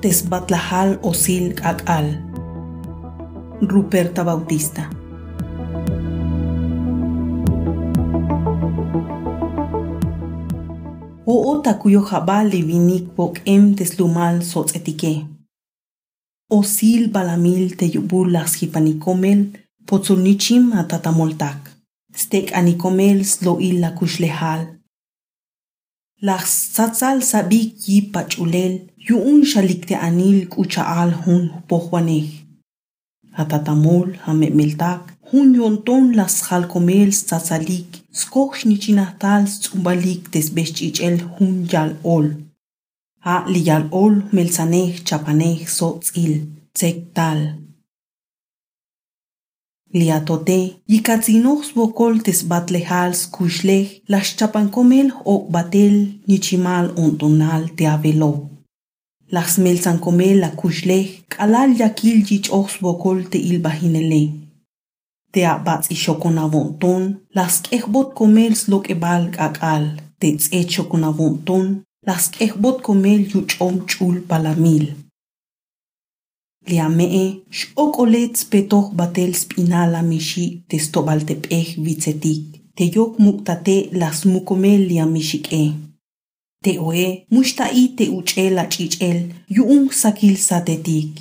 tesbatlajal osil akal. Ruperta Bautista. O takuyo jabali vinik bok em teslumal sots etike. Osil balamil te yubul las hipanikomel potzulnichim atatamoltak. Stek anikomel slo illa kushlehal. Laqsatsal sabiki pach'ulel yu'un xalikti'anil k'ucha'al jun pohwanej. Hatatamol hame'meltak jun yonton laqsjal skoch tzatzalik skoj xnichinajtal tz'umbalik hun yal ol. yal'ol. liyal ol melsanej chapanej sotz'il tzektal liatote, yikatzinox bokoltes batlejals kuxlej, las chapankomel o batel, nichimal ontonal teavelo. Las melsankomel la kuxlej, kalal yakil yichox bokolte ilbajinele. Tea batz ixokonavonton, las kejbot komel slok ebal kakal, tetz echokonavonton, las kejbot komel yuchom chul palamil. לימאה שאוקולץ בתוך בתל ספינה למישי תסטובלתפך ויצתיק, תיוק מוקטטה לסמוקומל לימשיקה. תאוה מושתאי תאוצ'ל לצ'יצ'ל, יאום סגיל סדתיק.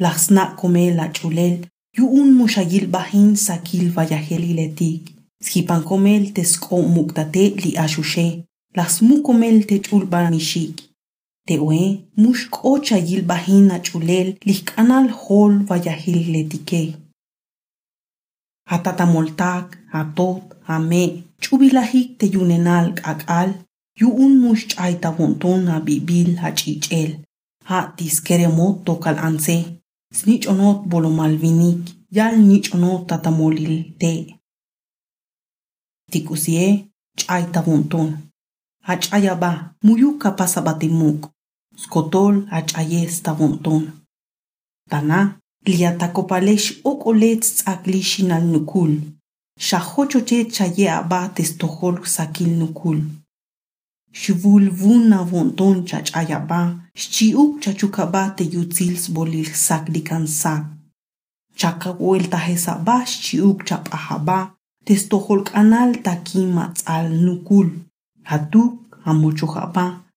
לחסנא קומה לצ'ולל, יאום מושייל בהין סגיל ויחלי לתיק. סחיפנקומל תסקו מוקטטה ליאשושה, לסמוקומל תצ'ול במישיק. Tewe, mush kocha yil bahina chulel, kanal hol vayahil letike. Atatamoltak, atot, ame, chubilahik te yunenal akal, yu un mush chaita wonton a bibil ha chichel, ha tiskeremot tokal anse, snich onot bolomalvinik, yal nich onot tatamolil te. Tikusie, chaita wonton. Hachayaba, muyuka pasabatimuk. scotol ach'ayes tawomtona. Tana, liatakopalex okolets tzaklixin al nukul, xahochoche chaye aba testohol sakil nukul. Xivulvun avonton chachayaba, xchiuk chachukaba te yutzils bolil sakdikan sak. Chakawel tajesaba xchiuk chapahaba, testohol kanal takimatzal nukul. Hatuk amochujaba.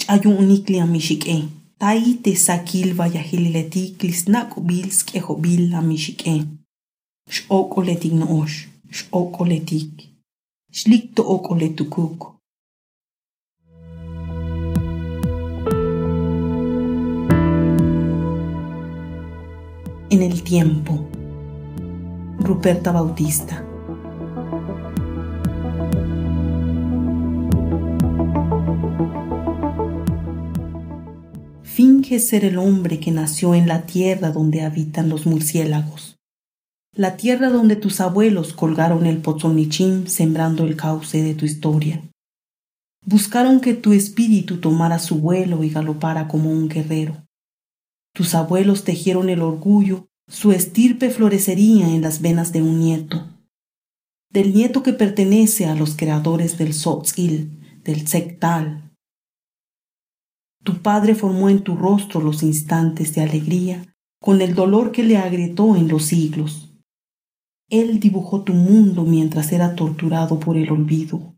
ch'ayun unikli amixik'e tai te sakil vayahililetiklis nak'obil sk'ejobil amixik'e x'ok'oletik no'ox x'ok'oletik xlik to'ok'oletukuk En el tiempo. Ruperta Bautista. Ser el hombre que nació en la tierra donde habitan los murciélagos, la tierra donde tus abuelos colgaron el pozonichín sembrando el cauce de tu historia. Buscaron que tu espíritu tomara su vuelo y galopara como un guerrero. Tus abuelos tejieron el orgullo, su estirpe florecería en las venas de un nieto, del nieto que pertenece a los creadores del Sotzil, del Sectal, tu padre formó en tu rostro los instantes de alegría con el dolor que le agrietó en los siglos. Él dibujó tu mundo mientras era torturado por el olvido.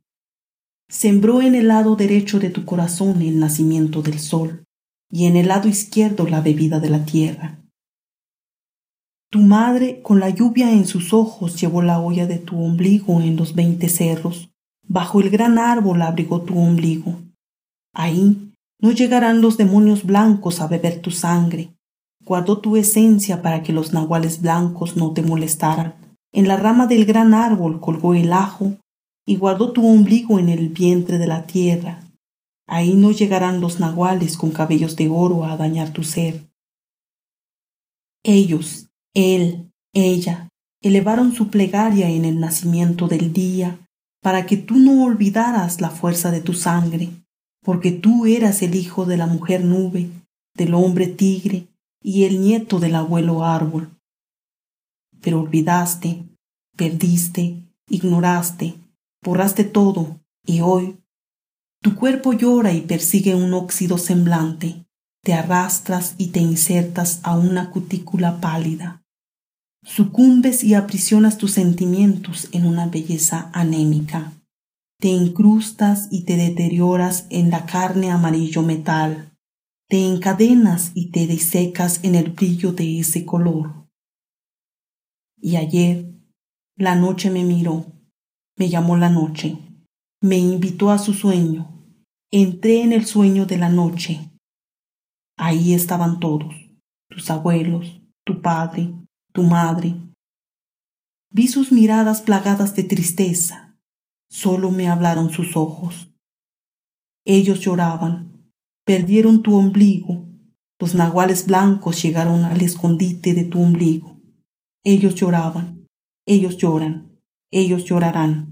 Sembró en el lado derecho de tu corazón el nacimiento del sol y en el lado izquierdo la bebida de la tierra. Tu madre, con la lluvia en sus ojos, llevó la olla de tu ombligo en los veinte cerros. Bajo el gran árbol abrigó tu ombligo. Ahí, no llegarán los demonios blancos a beber tu sangre. Guardó tu esencia para que los nahuales blancos no te molestaran. En la rama del gran árbol colgó el ajo y guardó tu ombligo en el vientre de la tierra. Ahí no llegarán los nahuales con cabellos de oro a dañar tu ser. Ellos, él, ella, elevaron su plegaria en el nacimiento del día, para que tú no olvidaras la fuerza de tu sangre, porque tú eras el hijo de la mujer nube, del hombre tigre y el nieto del abuelo árbol. Pero olvidaste, perdiste, ignoraste, borraste todo, y hoy tu cuerpo llora y persigue un óxido semblante, te arrastras y te insertas a una cutícula pálida. Sucumbes y aprisionas tus sentimientos en una belleza anémica. Te incrustas y te deterioras en la carne amarillo metal. Te encadenas y te desecas en el brillo de ese color. Y ayer la noche me miró, me llamó la noche, me invitó a su sueño. Entré en el sueño de la noche Ahí estaban todos, tus abuelos, tu padre, tu madre. Vi sus miradas plagadas de tristeza. Solo me hablaron sus ojos. Ellos lloraban, perdieron tu ombligo. Los nahuales blancos llegaron al escondite de tu ombligo. Ellos lloraban, ellos lloran, ellos llorarán.